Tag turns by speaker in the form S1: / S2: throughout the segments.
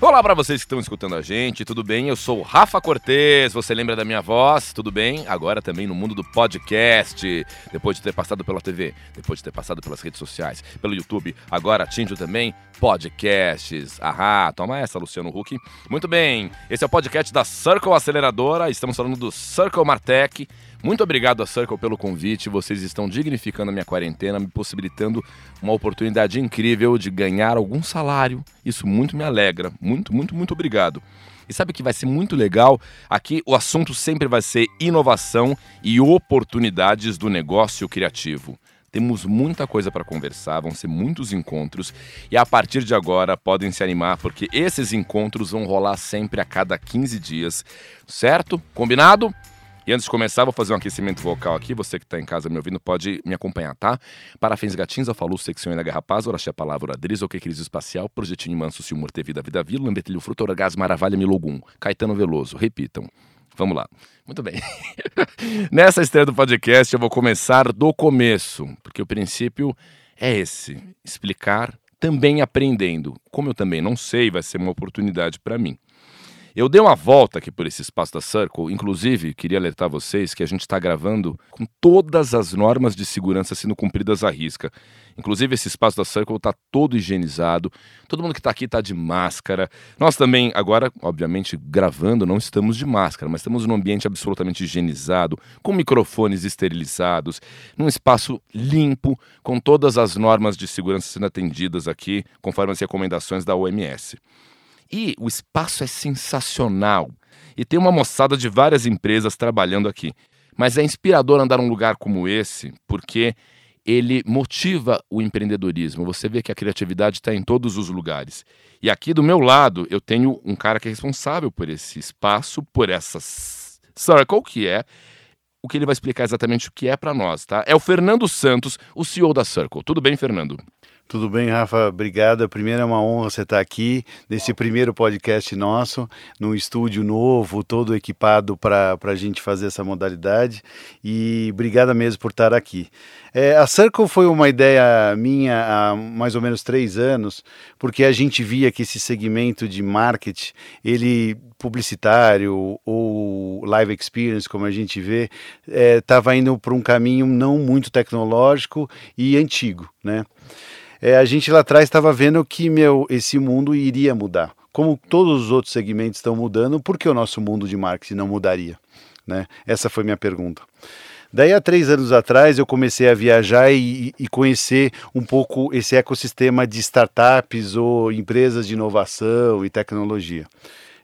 S1: Olá para vocês que estão escutando a gente, tudo bem? Eu sou o Rafa Cortez, você lembra da minha voz? Tudo bem? Agora também no mundo do podcast, depois de ter passado pela TV, depois de ter passado pelas redes sociais, pelo YouTube, agora atinjo também podcasts. Ahá, toma essa, Luciano Huck. Muito bem, esse é o podcast da Circle Aceleradora, estamos falando do Circle Martech. Muito obrigado a Circle pelo convite. Vocês estão dignificando a minha quarentena, me possibilitando uma oportunidade incrível de ganhar algum salário. Isso muito me alegra. Muito, muito, muito obrigado. E sabe que vai ser muito legal? Aqui o assunto sempre vai ser inovação e oportunidades do negócio criativo. Temos muita coisa para conversar, vão ser muitos encontros e a partir de agora podem se animar porque esses encontros vão rolar sempre a cada 15 dias, certo? Combinado? E antes de começar, vou fazer um aquecimento vocal aqui. Você que está em casa me ouvindo pode me acompanhar, tá? Parafins gatinhos, alfalu, secção da garrapaz, oraxé palavra, driz, ok, crise espacial, projetinho manso, silmur, vida, vida, vila, lambetilho, fruto, orgasmo, maravilha, milogum, Caetano Veloso. Repitam. Vamos lá. Muito bem. Nessa estreia do podcast, eu vou começar do começo, porque o princípio é esse: explicar também aprendendo. Como eu também não sei, vai ser uma oportunidade para mim. Eu dei uma volta aqui por esse espaço da Circle, inclusive queria alertar vocês que a gente está gravando com todas as normas de segurança sendo cumpridas à risca. Inclusive esse espaço da Circle está todo higienizado, todo mundo que está aqui está de máscara. Nós também, agora, obviamente, gravando, não estamos de máscara, mas estamos num ambiente absolutamente higienizado, com microfones esterilizados, num espaço limpo, com todas as normas de segurança sendo atendidas aqui, conforme as recomendações da OMS. E o espaço é sensacional. E tem uma moçada de várias empresas trabalhando aqui. Mas é inspirador andar num lugar como esse, porque ele motiva o empreendedorismo. Você vê que a criatividade está em todos os lugares. E aqui do meu lado, eu tenho um cara que é responsável por esse espaço, por essa Circle, que é o que ele vai explicar exatamente o que é para nós, tá? É o Fernando Santos, o CEO da Circle. Tudo bem, Fernando?
S2: Tudo bem, Rafa? Obrigado. Primeiro é uma honra você estar aqui nesse primeiro podcast nosso, num estúdio novo, todo equipado para a gente fazer essa modalidade. E obrigada mesmo por estar aqui. É, a Circle foi uma ideia minha há mais ou menos três anos, porque a gente via que esse segmento de marketing, ele publicitário ou live experience, como a gente vê, estava é, indo para um caminho não muito tecnológico e antigo, né? É, a gente lá atrás estava vendo que meu, esse mundo iria mudar. Como todos os outros segmentos estão mudando, por que o nosso mundo de marketing não mudaria? Né? Essa foi minha pergunta. Daí, há três anos atrás, eu comecei a viajar e, e, conhecer um pouco esse ecossistema de startups ou empresas de inovação e tecnologia.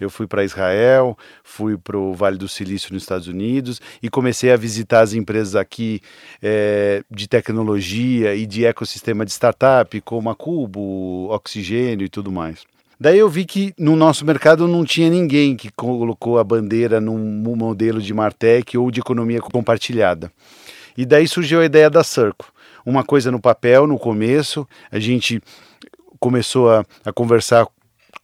S2: Eu fui para Israel, fui para o Vale do Silício nos Estados Unidos e comecei a visitar as empresas aqui é, de tecnologia e de ecossistema de startup, como a Cubo, Oxigênio e tudo mais. Daí eu vi que no nosso mercado não tinha ninguém que colocou a bandeira num modelo de Martech ou de economia compartilhada. E daí surgiu a ideia da Circo. Uma coisa no papel no começo, a gente começou a, a conversar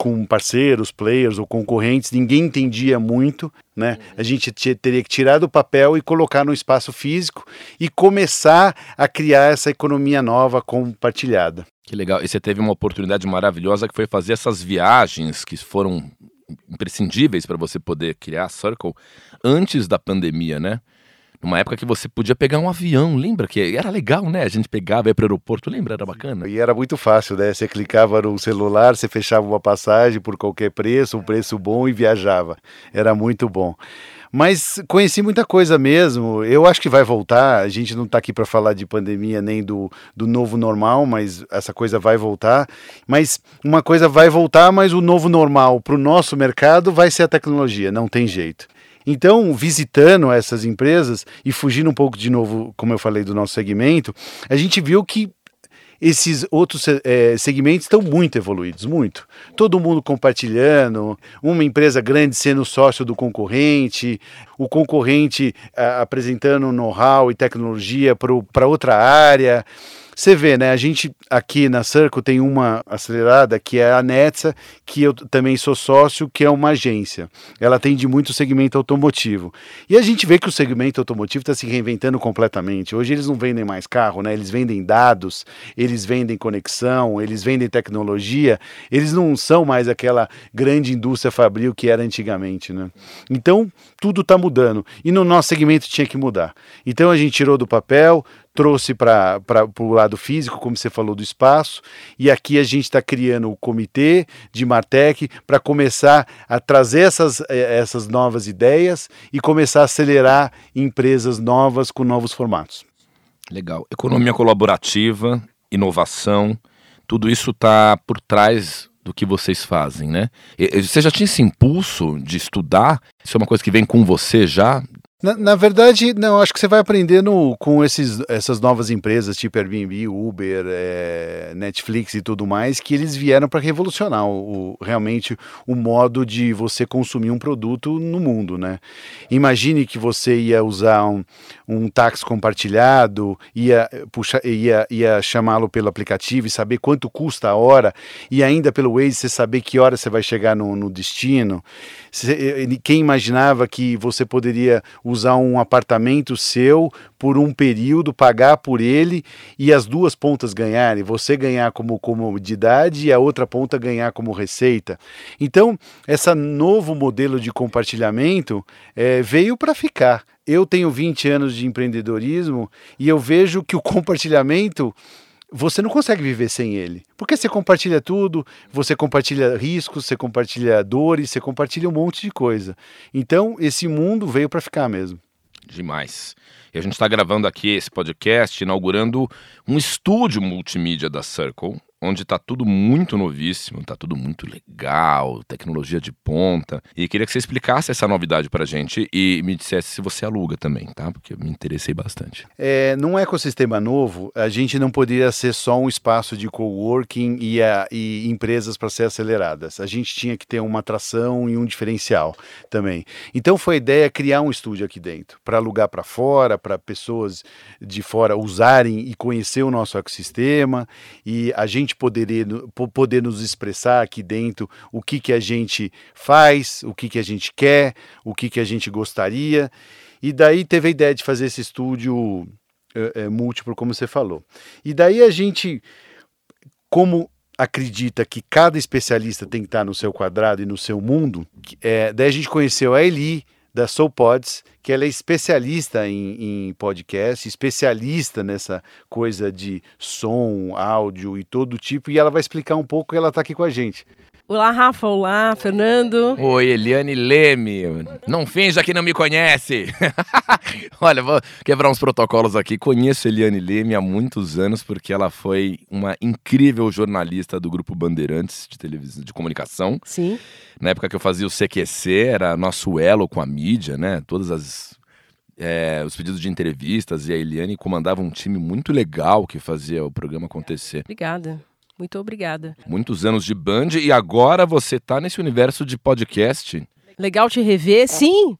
S2: com parceiros, players ou concorrentes, ninguém entendia muito, né? A gente teria que tirar do papel e colocar no espaço físico e começar a criar essa economia nova compartilhada.
S1: Que legal. E você teve uma oportunidade maravilhosa que foi fazer essas viagens que foram imprescindíveis para você poder criar a Circle antes da pandemia, né? Numa época que você podia pegar um avião, lembra que era legal, né? A gente pegava, ia para o aeroporto, lembra? Era bacana.
S2: E era muito fácil, né? Você clicava no celular, você fechava uma passagem por qualquer preço, um preço bom e viajava. Era muito bom. Mas conheci muita coisa mesmo. Eu acho que vai voltar. A gente não está aqui para falar de pandemia nem do, do novo normal, mas essa coisa vai voltar. Mas uma coisa vai voltar, mas o novo normal para o nosso mercado vai ser a tecnologia, não tem jeito. Então, visitando essas empresas e fugindo um pouco de novo, como eu falei, do nosso segmento, a gente viu que esses outros é, segmentos estão muito evoluídos, muito. Todo mundo compartilhando, uma empresa grande sendo sócio do concorrente, o concorrente a, apresentando know-how e tecnologia para outra área. Você vê, né? A gente aqui na Circle tem uma acelerada que é a Netsa, que eu também sou sócio, que é uma agência. Ela atende muito o segmento automotivo. E a gente vê que o segmento automotivo está se reinventando completamente. Hoje eles não vendem mais carro, né? Eles vendem dados, eles vendem conexão, eles vendem tecnologia. Eles não são mais aquela grande indústria fabril que era antigamente, né? Então, tudo está mudando. E no nosso segmento tinha que mudar. Então a gente tirou do papel, trouxe para o lado físico, como você falou, do espaço, e aqui a gente está criando o comitê de Martech para começar a trazer essas, eh, essas novas ideias e começar a acelerar empresas novas com novos formatos.
S1: Legal. Economia colaborativa, inovação, tudo isso está por trás do que vocês fazem, né? Você já tinha esse impulso de estudar? Isso é uma coisa que vem com você já,
S2: na, na, verdade, não, acho que você vai aprendendo com esses, essas novas empresas, tipo Airbnb, Uber, é, Netflix e tudo mais, que eles vieram para revolucionar o, realmente o modo de você consumir um produto no mundo, né? Imagine que você ia usar um, um táxi compartilhado, ia, puxa, ia, ia chamá-lo pelo aplicativo e saber quanto custa a hora, e ainda pelo Waze você saber que hora você vai chegar no, no destino. Quem imaginava que você poderia um apartamento seu por um período, pagar por ele e as duas pontas ganharem, você ganhar como comodidade e a outra ponta ganhar como receita. Então, esse novo modelo de compartilhamento é, veio para ficar. Eu tenho 20 anos de empreendedorismo e eu vejo que o compartilhamento você não consegue viver sem ele. Porque você compartilha tudo, você compartilha riscos, você compartilha dores, você compartilha um monte de coisa. Então, esse mundo veio para ficar mesmo.
S1: Demais. E a gente está gravando aqui esse podcast, inaugurando um estúdio multimídia da Circle, onde está tudo muito novíssimo, está tudo muito legal, tecnologia de ponta. E queria que você explicasse essa novidade para a gente e me dissesse se você aluga também, tá? Porque eu me interessei bastante.
S2: É, num ecossistema novo, a gente não poderia ser só um espaço de coworking e, a, e empresas para ser aceleradas. A gente tinha que ter uma atração e um diferencial também. Então foi a ideia criar um estúdio aqui dentro, para alugar para fora, para pessoas de fora usarem e conhecer o nosso ecossistema e a gente gente poderia, poder nos expressar aqui dentro o que, que a gente faz, o que, que a gente quer, o que, que a gente gostaria. E daí teve a ideia de fazer esse estúdio é, é, múltiplo, como você falou. E daí a gente, como acredita que cada especialista tem que estar no seu quadrado e no seu mundo, é, daí a gente conheceu a Eli, da Soul Pods, que ela é especialista em, em podcast, especialista nessa coisa de som, áudio e todo tipo, e ela vai explicar um pouco e ela está aqui com a gente.
S3: Olá, Rafa. Olá, Fernando.
S1: Oi, Eliane Leme. Não finja que não me conhece. Olha, vou quebrar uns protocolos aqui. Conheço Eliane Leme há muitos anos porque ela foi uma incrível jornalista do grupo Bandeirantes de televisão, de comunicação.
S3: Sim.
S1: Na época que eu fazia o CQC, era nosso elo com a mídia, né? Todas as é, os pedidos de entrevistas e a Eliane comandava um time muito legal que fazia o programa acontecer.
S3: Obrigada. Muito obrigada.
S1: Muitos anos de Band e agora você está nesse universo de podcast.
S3: Legal te rever, sim.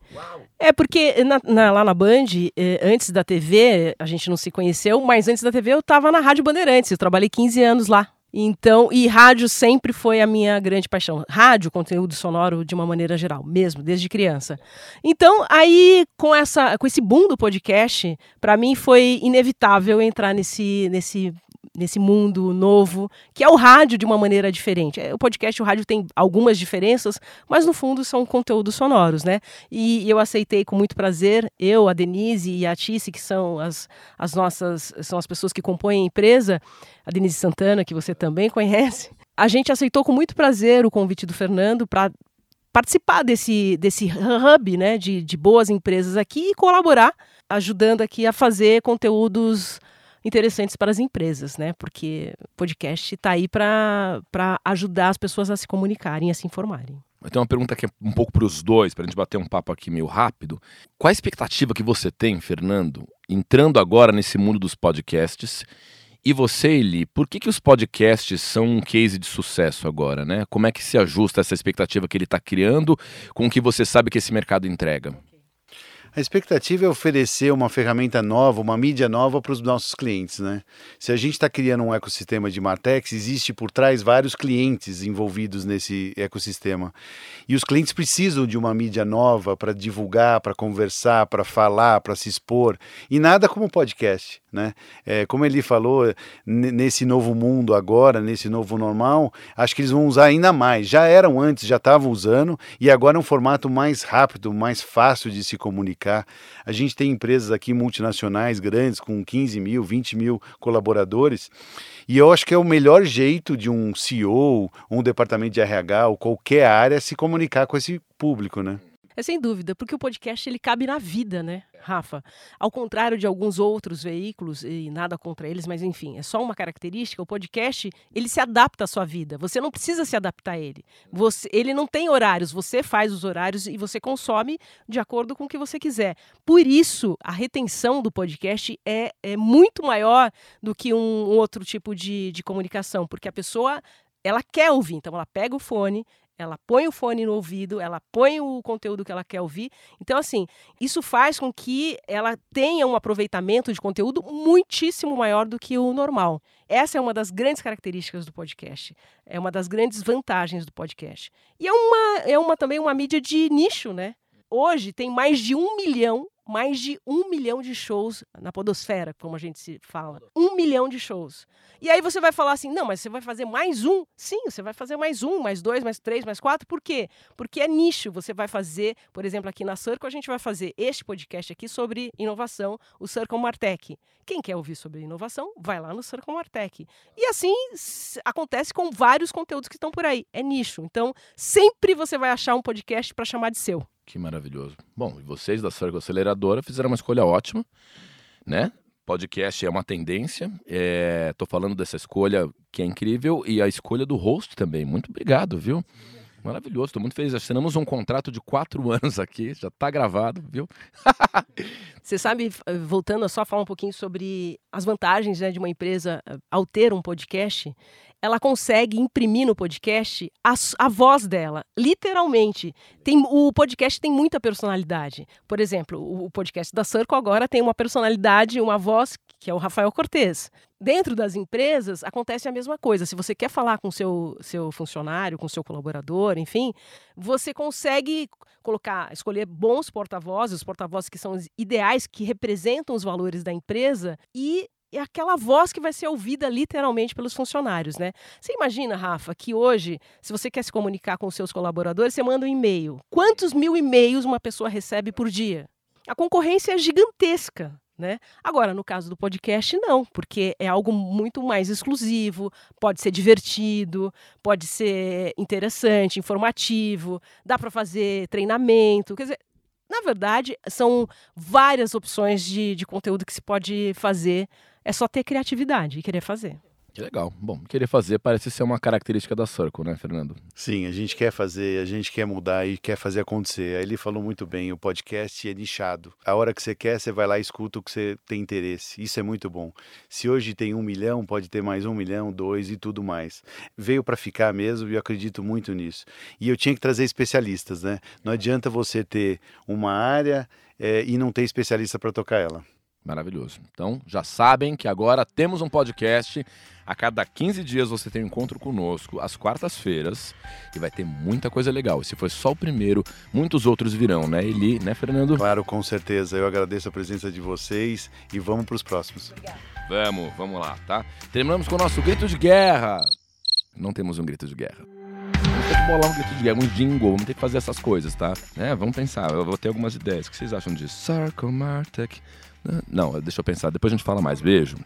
S3: É porque na, na, lá na Band, eh, antes da TV, a gente não se conheceu, mas antes da TV eu estava na Rádio Bandeirantes, eu trabalhei 15 anos lá. Então, e rádio sempre foi a minha grande paixão. Rádio, conteúdo sonoro de uma maneira geral, mesmo, desde criança. Então, aí com essa com esse boom do podcast, para mim foi inevitável entrar nesse nesse nesse mundo novo, que é o rádio de uma maneira diferente. É, o podcast e o rádio tem algumas diferenças, mas no fundo são conteúdos sonoros, né? E eu aceitei com muito prazer, eu, a Denise e a Tice, que são as, as nossas, são as pessoas que compõem a empresa, a Denise Santana, que você também conhece. A gente aceitou com muito prazer o convite do Fernando para participar desse, desse hub né, de, de boas empresas aqui e colaborar, ajudando aqui a fazer conteúdos interessantes para as empresas, né? Porque podcast está aí para ajudar as pessoas a se comunicarem, a se informarem.
S1: Eu tenho uma pergunta que é um pouco para os dois, para a gente bater um papo aqui meio rápido. Qual a expectativa que você tem, Fernando, entrando agora nesse mundo dos podcasts? E você, Eli, por que, que os podcasts são um case de sucesso agora, né? Como é que se ajusta essa expectativa que ele está criando com o que você sabe que esse mercado entrega?
S2: A expectativa é oferecer uma ferramenta nova, uma mídia nova para os nossos clientes, né? Se a gente está criando um ecossistema de Martex, existe por trás vários clientes envolvidos nesse ecossistema. E os clientes precisam de uma mídia nova para divulgar, para conversar, para falar, para se expor. E nada como podcast, né? É, como ele falou, nesse novo mundo agora, nesse novo normal, acho que eles vão usar ainda mais. Já eram antes, já estavam usando, e agora é um formato mais rápido, mais fácil de se comunicar a gente tem empresas aqui multinacionais grandes, com 15 mil, 20 mil colaboradores, e eu acho que é o melhor jeito de um CEO, um departamento de RH ou qualquer área se comunicar com esse público, né?
S3: É sem dúvida, porque o podcast ele cabe na vida, né, Rafa? Ao contrário de alguns outros veículos, e nada contra eles, mas enfim, é só uma característica, o podcast ele se adapta à sua vida. Você não precisa se adaptar a ele. Você, ele não tem horários, você faz os horários e você consome de acordo com o que você quiser. Por isso, a retenção do podcast é, é muito maior do que um, um outro tipo de, de comunicação, porque a pessoa ela quer ouvir, então ela pega o fone, ela põe o fone no ouvido, ela põe o conteúdo que ela quer ouvir. Então, assim, isso faz com que ela tenha um aproveitamento de conteúdo muitíssimo maior do que o normal. Essa é uma das grandes características do podcast. É uma das grandes vantagens do podcast. E é uma, é uma também uma mídia de nicho, né? Hoje tem mais de um milhão mais de um milhão de shows na podosfera, como a gente se fala. Um milhão de shows. E aí você vai falar assim, não, mas você vai fazer mais um? Sim, você vai fazer mais um, mais dois, mais três, mais quatro. Por quê? Porque é nicho. Você vai fazer, por exemplo, aqui na Circle, a gente vai fazer este podcast aqui sobre inovação, o Circle Martech. Quem quer ouvir sobre inovação, vai lá no Circle Martech. E assim acontece com vários conteúdos que estão por aí. É nicho. Então, sempre você vai achar um podcast para chamar de seu.
S1: Que maravilhoso. Bom, e vocês da Circle Aceleradora fizeram uma escolha ótima, né? Podcast é uma tendência. Estou é, falando dessa escolha que é incrível e a escolha do host também. Muito obrigado, viu? Maravilhoso, estou muito feliz. Assinamos um contrato de quatro anos aqui, já está gravado, viu?
S3: Você sabe, voltando a só falar um pouquinho sobre as vantagens né, de uma empresa eh, ao ter um podcast, ela consegue imprimir no podcast a, a, voz dela, literalmente. Tem, o podcast tem muita personalidade. Por exemplo, o, o podcast da Circle agora tem uma personalidade, uma voz que é o Rafael Cortez. Dentro das empresas acontece a mesma coisa. Se você quer falar com seu seu funcionário, com seu colaborador, enfim, você consegue colocar, escolher bons porta-vozes, os porta-vozes que são ideais, que representam os valores da empresa e é aquela voz que vai ser ouvida literalmente pelos funcionários, né? Você imagina, Rafa, que hoje, se você quer se comunicar com seus colaboradores, você manda um e-mail. Quantos mil e-mails uma pessoa recebe por dia? A concorrência é gigantesca. Né? Agora, no caso do podcast, não, porque é algo muito mais exclusivo, pode ser divertido, pode ser interessante, informativo, dá para fazer treinamento. Quer dizer, na verdade, são várias opções de, de conteúdo que se pode fazer é só ter criatividade e querer fazer.
S1: Que legal. Bom, querer fazer parece ser uma característica da Circle, né, Fernando?
S2: Sim, a gente quer fazer, a gente quer mudar e quer fazer acontecer. Aí ele falou muito bem, o podcast é nichado. A hora que você quer, você vai lá e escuta o que você tem interesse. Isso é muito bom. Se hoje tem um milhão, pode ter mais um milhão, dois e tudo mais. Veio para ficar mesmo e eu acredito muito nisso. E eu tinha que trazer especialistas, né? Não adianta você ter uma área é, e não ter especialista para tocar ela.
S1: Maravilhoso. Então, já sabem que agora temos um podcast. A cada 15 dias você tem um encontro conosco, às quartas-feiras, e vai ter muita coisa legal. Esse foi só o primeiro, muitos outros virão, né, Eli, né, Fernando?
S2: Claro, com certeza. Eu agradeço a presença de vocês e vamos para os próximos.
S1: Obrigada. Vamos, vamos lá, tá? Terminamos com o nosso grito de guerra. Não temos um grito de guerra. Ter que bolar um grito de guerra, um jingle, vamos ter que fazer essas coisas, tá? É, vamos pensar, eu vou ter algumas ideias. O que vocês acham disso? Circle Martech. Não, deixa eu pensar, depois a gente fala mais. Beijo.